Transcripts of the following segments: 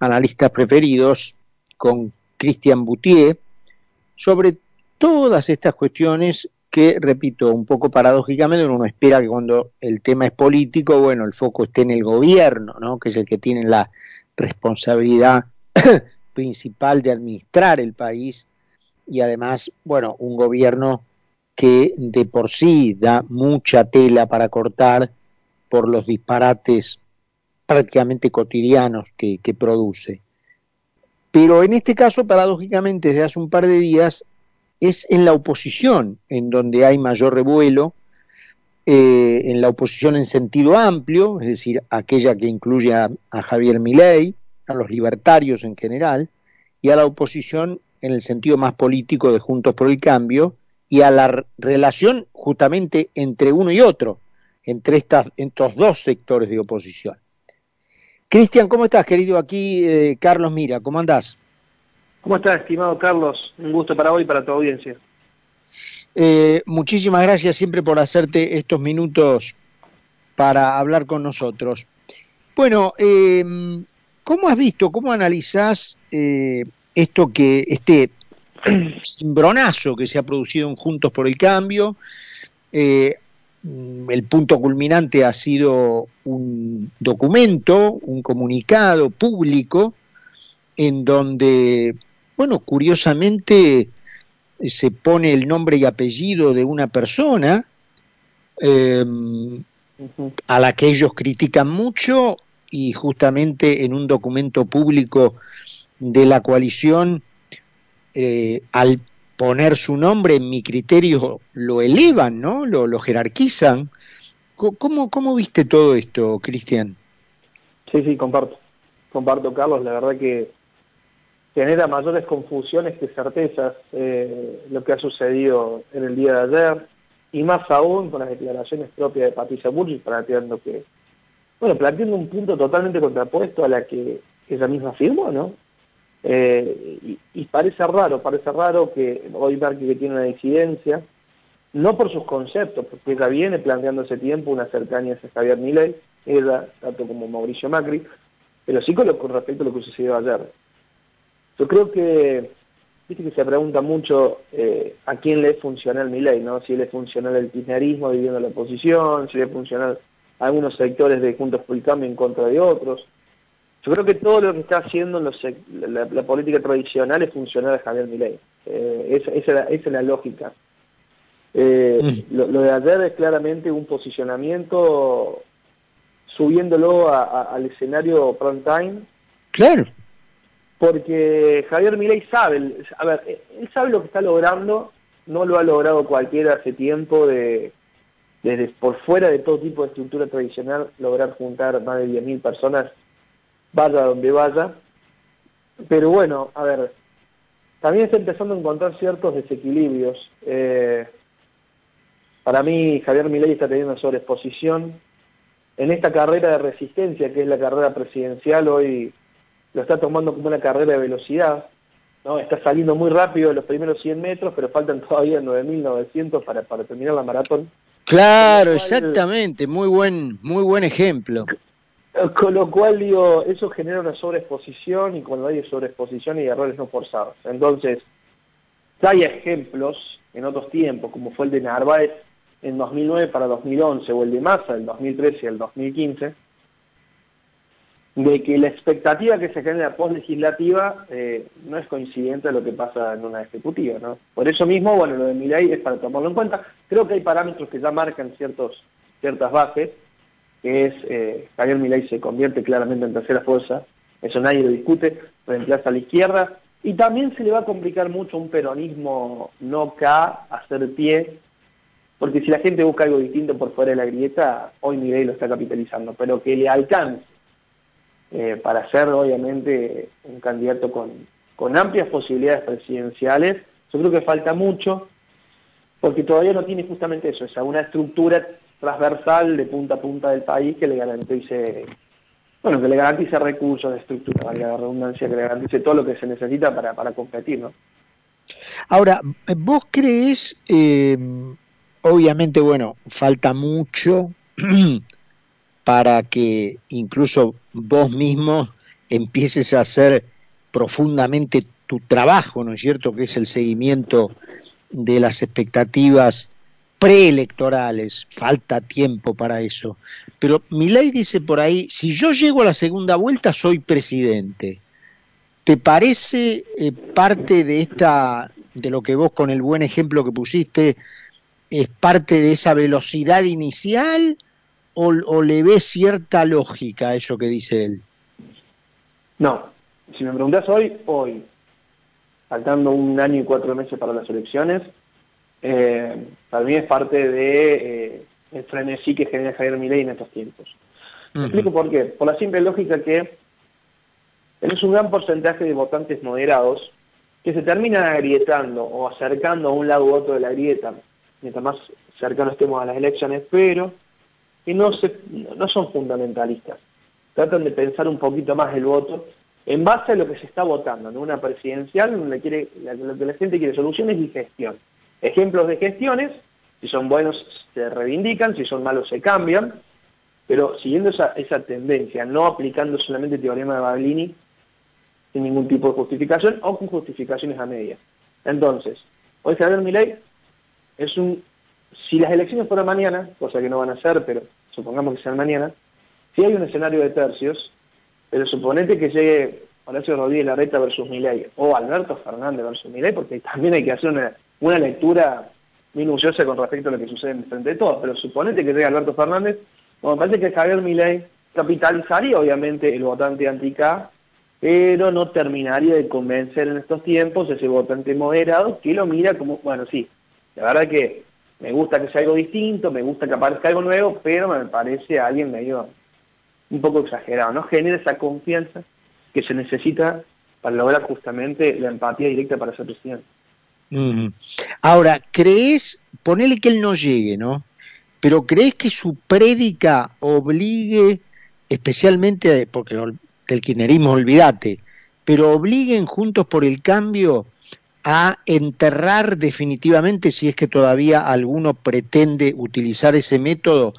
analistas preferidos, con Christian Boutier, sobre todas estas cuestiones que, repito, un poco paradójicamente uno espera que cuando el tema es político, bueno, el foco esté en el gobierno, ¿no? que es el que tiene la responsabilidad principal de administrar el país y además, bueno, un gobierno que de por sí da mucha tela para cortar por los disparates prácticamente cotidianos que, produce. Pero en este caso, paradójicamente, desde hace un par de días, es en la oposición en donde hay mayor revuelo, eh, en la oposición en sentido amplio, es decir, aquella que incluye a, Javier Milei, a los libertarios en general, y a la oposición en el sentido más político de Juntos por el Cambio, y a la relación justamente entre uno y otro, entre estas, estos dos sectores de oposición. Cristian, ¿cómo estás, querido? Aquí eh, Carlos Mira, ¿cómo andás? ¿Cómo estás, estimado Carlos? Un gusto para hoy y para tu audiencia. Eh, muchísimas gracias siempre por hacerte estos minutos para hablar con nosotros. Bueno, em, ¿cómo has visto, cómo analizás eh, esto que, este cimbronazo que se ha producido en Juntos por el Cambio? Mm, el punto culminante ha sido un documento, un comunicado público, en donde, bueno, curiosamente se pone el nombre y apellido de una persona em, a la que ellos critican mucho y justamente en un documento público de la coalición eh, al poner su nombre, en mi criterio, lo elevan, ¿no? Lo, jerarquizan. ¿Cómo, ¿Cómo viste todo esto, Cristian? Sí, sí, comparto. Comparto, Carlos. La verdad que genera mayores confusiones que certezas eh, lo que ha sucedido en el día de ayer, y más aún con las declaraciones propias de Patricia Burgis, planteando que, bueno, planteando un punto totalmente contrapuesto a la que ella misma afirmó, ¿no? Eh, y, parece raro, parece raro que hoy Marque que tiene una disidencia, no por sus conceptos, porque ella viene planteando ese tiempo una cercanía a Javier Milei, ella, tanto como Mauricio Macri, pero sí con, respecto a lo que sucedió ayer. Yo creo que, viste que se pregunta mucho eh, a quién le es funcional Milei, ¿no? Si le es funcional el kirchnerismo viviendo la oposición, si le es algunos sectores de Juntos por el Cambio en contra de otros. Yo creo que todo lo que está haciendo la, política tradicional es funcionar a Javier Milei. Eh, esa, es la lógica. Eh, mm. lo, de ayer es claramente un posicionamiento subiéndolo al escenario prime time. Claro. Porque Javier Milei sabe, a ver, él sabe lo que está logrando, no lo ha logrado cualquiera hace tiempo de, desde por fuera de todo tipo de estructura tradicional, lograr juntar más de 10.000 personas vaya donde vaya. Pero bueno, a ver, también está empezando a encontrar ciertos desequilibrios. Eh, para mí, Javier Milei está teniendo una sobreexposición. En esta carrera de resistencia, que es la carrera presidencial, hoy lo está tomando como una carrera de velocidad. ¿no? Está saliendo muy rápido en los primeros 100 metros, pero faltan todavía 9.900 para, para terminar la maratón. Claro, exactamente, muy buen, muy buen ejemplo. Con lo cual, digo, eso genera una sobreexposición y cuando hay sobreexposición hay errores no forzados. Entonces, hay ejemplos en otros tiempos, como fue el de Narváez en 2009 para 2011 o el de Massa en 2013 y el 2015, de que la expectativa que se genera post-legislativa eh, no es coincidente a lo que pasa en una ejecutiva. ¿no? Por eso mismo, bueno, lo de Milay es para tomarlo en cuenta. Creo que hay parámetros que ya marcan ciertos, ciertas bases, que es eh, Javier Milei se convierte claramente en tercera fuerza, eso nadie lo discute, reemplaza a la izquierda, y también se le va a complicar mucho un peronismo no K, hacer pie, porque si la gente busca algo distinto por fuera de la grieta, hoy Milei lo está capitalizando, pero que le alcance eh, para ser obviamente un candidato con, con amplias posibilidades presidenciales, yo creo que falta mucho, porque todavía no tiene justamente eso, esa una estructura transversal de punta a punta del país que le garantice, bueno, que le garantice recursos de estructura, valga redundancia, que le garantice todo lo que se necesita para, para competir, ¿no? Ahora, ¿vos crees, eh, obviamente, bueno, falta mucho para que incluso vos mismo empieces a hacer profundamente tu trabajo, ¿no es cierto?, que es el seguimiento de las expectativas preelectorales, falta tiempo para eso. Pero mi ley dice por ahí, si yo llego a la segunda vuelta soy presidente. ¿Te parece eh, parte de esta, de lo que vos con el buen ejemplo que pusiste, es parte de esa velocidad inicial o, o le ves cierta lógica a eso que dice él? No, si me preguntas hoy, hoy, faltando un año y cuatro meses para las elecciones, eh, para mí es parte de eh, el frenesí que genera Javier Milei en estos tiempos. explico por qué. Por la simple lógica que tenés un gran porcentaje de votantes moderados que se terminan agrietando o acercando a un lado u otro de la grieta, mientras más cercanos estemos a las elecciones, pero que no, se, no son fundamentalistas. Tratan de pensar un poquito más el voto en base a lo que se está votando, en una presidencial donde quiere, lo que la gente quiere soluciones y gestión. Ejemplos de gestiones, si son buenos se reivindican, si son malos se cambian, pero siguiendo esa, esa tendencia, no aplicando solamente el teorema de Baglini sin ningún tipo de justificación o con justificaciones a medias. Entonces, hoy Javier Milei es un... Si las elecciones fueran mañana, cosa que no van a ser, pero supongamos que sean mañana, si hay un escenario de tercios, pero suponete que llegue Horacio Rodríguez Larreta versus Milei o Alberto Fernández versus Milei, porque también hay que hacer una, lectura minuciosa con respecto a lo que sucede en frente de todos, pero suponete que llegue Alberto Fernández, me parece que Javier Milei capitalizaría obviamente el votante anti-K, pero no terminaría de convencer en estos tiempos ese votante moderado que lo mira como, bueno, sí, la verdad que me gusta que sea algo distinto, me gusta que aparezca algo nuevo, pero me parece alguien medio un poco exagerado, no genera esa confianza que se necesita para lograr justamente la empatía directa para ser presidente. Ahora, ¿crees, ponele que él no llegue, ¿no? Pero ¿crees que su prédica obligue, especialmente, porque del kirchnerismo olvídate, pero obliguen juntos por el cambio a enterrar definitivamente, si es que todavía alguno pretende utilizar ese método,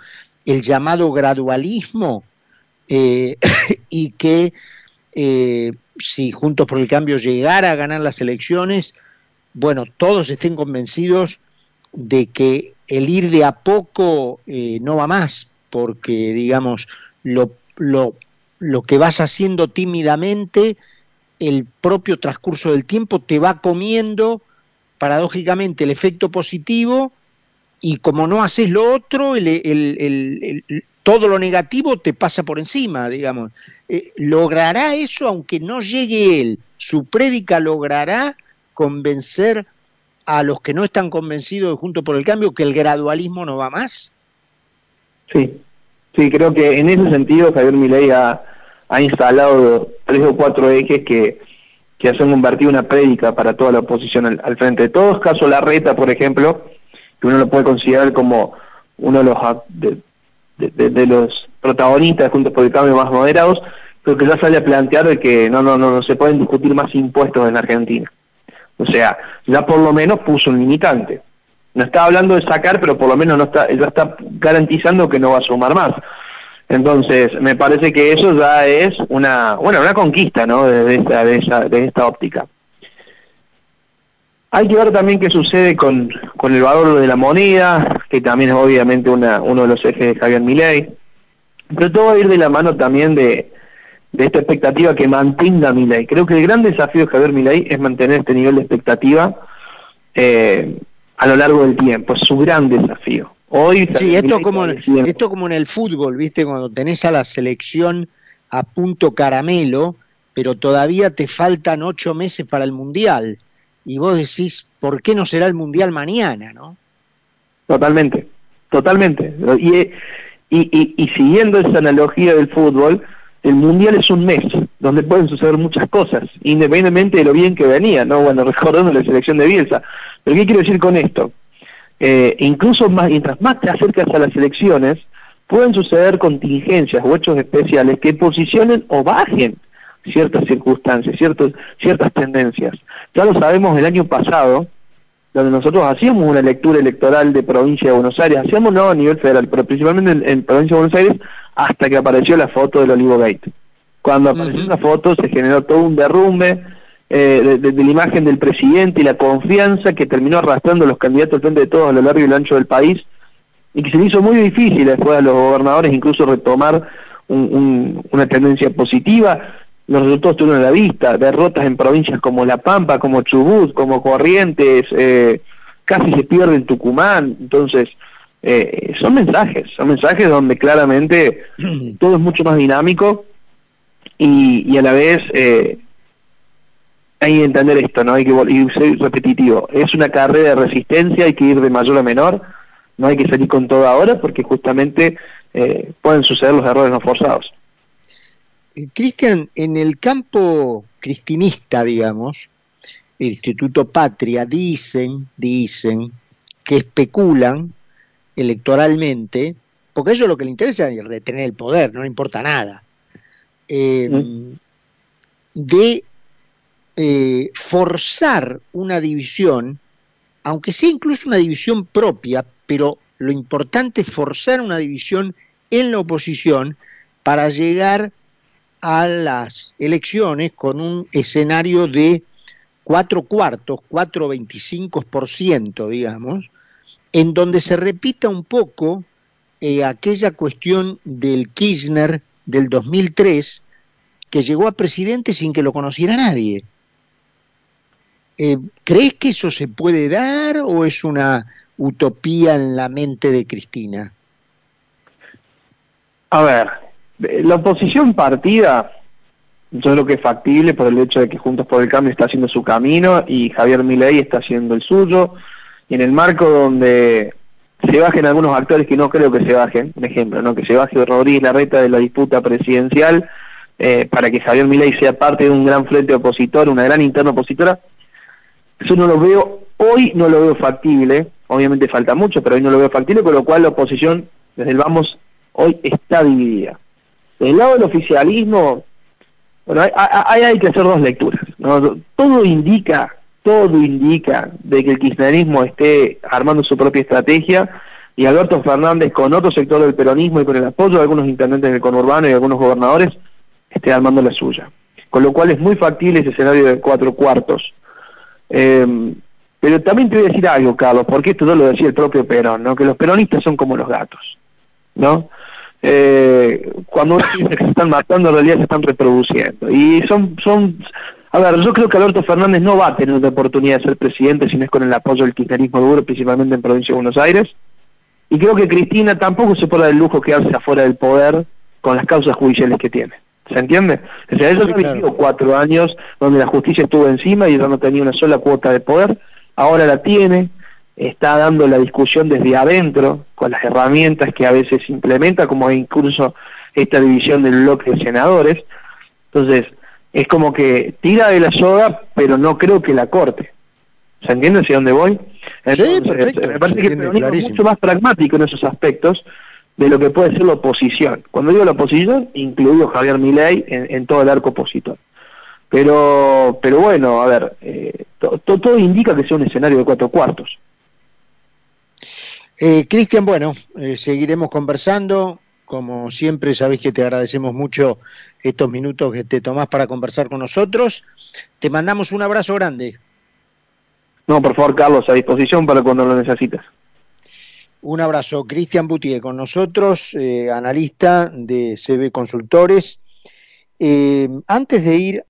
el llamado gradualismo eh, y que eh, si Juntos por el Cambio llegara a ganar las elecciones, bueno, todos estén convencidos de que el ir de a poco eh, no va más, porque digamos, lo, lo, lo que vas haciendo tímidamente, el propio transcurso del tiempo te va comiendo paradójicamente el efecto positivo y como no haces lo otro, el, el, todo lo negativo te pasa por encima, digamos. Eh, ¿Logrará eso aunque no llegue él? ¿Su prédica logrará convencer a los que no están convencidos de Junto por el Cambio que el gradualismo no va más? Sí, sí, creo que en ese sentido Javier Milei ha, instalado tres o cuatro ejes que, que hacen convertir una prédica para toda la oposición al, frente de todos. Caso Larreta, por ejemplo, que uno lo puede considerar como uno de los, de, de, los protagonistas juntos por el cambio más moderados, pero que ya sale a plantear de que no, no, no, no se pueden discutir más impuestos en Argentina. O sea, ya por lo menos puso un limitante. No está hablando de sacar, pero por lo menos no está, ya está garantizando que no va a sumar más. Entonces, me parece que eso ya es una, bueno, una conquista, ¿no? De, esta, de, esa, de esta óptica. Hay que ver también qué sucede con, con el valor de la moneda, que también es obviamente una, uno de los ejes de Javier Milei. Pero todo va a ir de la mano también de, de esta expectativa que mantenga Milei. Creo que el gran desafío de Javier Milei es mantener este nivel de expectativa eh, a lo largo del tiempo. Es su gran desafío. Hoy sí, esto como, esto como en el fútbol, ¿viste? Cuando tenés a la selección a punto caramelo, pero todavía te faltan ocho meses para el Mundial y vos decís, ¿por qué no será el Mundial mañana, no? Totalmente, totalmente. Y, y, y, siguiendo esa analogía del fútbol, el Mundial es un mes donde pueden suceder muchas cosas, independientemente de lo bien que venía, ¿no? Bueno, recordando la selección de Bielsa. Pero ¿qué quiero decir con esto? Eh, incluso más, mientras más te acercas a las elecciones, pueden suceder contingencias o hechos especiales que posicionen o bajen ciertas circunstancias, ciertos, ciertas tendencias. Ya lo sabemos el año pasado, donde nosotros hacíamos una lectura electoral de provincia de Buenos Aires, hacíamos no a nivel federal, pero principalmente en, provincia de Buenos Aires, hasta que apareció la foto del Olivo Gate. Cuando apareció una foto se generó todo un derrumbe eh, de, la imagen del presidente y la confianza que terminó arrastrando a los candidatos al frente de todos a lo largo y lo ancho del país y que se le hizo muy difícil después a los gobernadores incluso retomar una tendencia positiva. Los resultados tuvieron a la vista, derrotas en provincias como La Pampa, como Chubut, como Corrientes, eh, casi se pierde en Tucumán, entonces eh, son mensajes, son mensajes donde claramente todo es mucho más dinámico y, a la vez eh, hay que entender esto, ¿no? Hay que y ser repetitivo. Es una carrera de resistencia, hay que ir de mayor a menor, no hay que salir con todo ahora porque justamente eh, pueden suceder los errores no forzados. Cristian, en el campo cristinista, digamos, el Instituto Patria dicen, dicen que especulan electoralmente, porque eso es lo que le interesa es retener el poder, no le importa nada, eh, mm. de eh, forzar una división, aunque sea incluso una división propia, pero lo importante es forzar una división en la oposición para llegar a las elecciones con un escenario de cuatro cuartos, cuatro veinticinco por ciento, digamos, en donde se repita un poco eh, aquella cuestión del Kirchner del 2003, que llegó a presidente sin que lo conociera nadie. Eh, ¿Crees que eso se puede dar o es una utopía en la mente de Cristina? A ver, la oposición partida yo creo que es factible por el hecho de que Juntos por el Cambio está haciendo su camino y Javier Milei está haciendo el suyo, y en el marco donde se bajen algunos actores que no creo que se bajen, un ejemplo, ¿no? que se baje Rodríguez Larreta de la disputa presidencial eh, para que Javier Milei sea parte de un gran frente opositor, una gran interna opositora, eso no lo veo, hoy no lo veo factible, obviamente falta mucho, pero hoy no lo veo factible, con lo cual la oposición, desde el vamos, hoy está dividida. Del lado del oficialismo, bueno, hay, hay que hacer dos lecturas. Todo indica, todo indica de que el kirchnerismo esté armando su propia estrategia y Alberto Fernández con otro sector del peronismo y con el apoyo de algunos intendentes del conurbano y algunos gobernadores esté armando la suya. Con lo cual es muy factible ese escenario de cuatro cuartos. Eh, pero también te voy a decir algo, Carlos, porque esto no lo decía el propio Perón, ¿no? que los peronistas son como los gatos, ¿no? eh, cuando uno dice que se están matando, en realidad se están reproduciendo. Y son, son, a ver, yo creo que Alberto Fernández no va a tener la oportunidad de ser presidente si no es con el apoyo del kirchnerismo duro, principalmente en provincia de Buenos Aires. Y creo que Cristina tampoco se puede dar el lujo quedarse afuera del poder con las causas judiciales que tiene. ¿Se entiende? O sea, eso ha sido cuatro años donde la justicia estuvo encima y ella no tenía una sola cuota de poder. Ahora la tiene, está dando la discusión desde adentro, con las herramientas que a veces implementa, como incluso esta división del bloque de senadores. Entonces, es como que tira de la soga, pero no creo que la corte. ¿Se entiende hacia dónde voy? sí, perfecto, me parece que el es mucho más pragmático en esos aspectos de lo que puede ser la oposición. Cuando digo la oposición, incluido Javier Milei en, todo el arco opositor. Pero, pero bueno, a ver, eh, todo indica que sea un escenario de cuatro cuartos. Eh, Cristian, bueno, eh, seguiremos conversando. Como siempre, sabéis que te agradecemos mucho estos minutos que te tomás para conversar con nosotros. Te mandamos un abrazo grande. No, por favor, Carlos, a disposición para cuando lo necesites. Un abrazo. Cristian Butier con nosotros, eh, analista de CB Consultores. antes de ir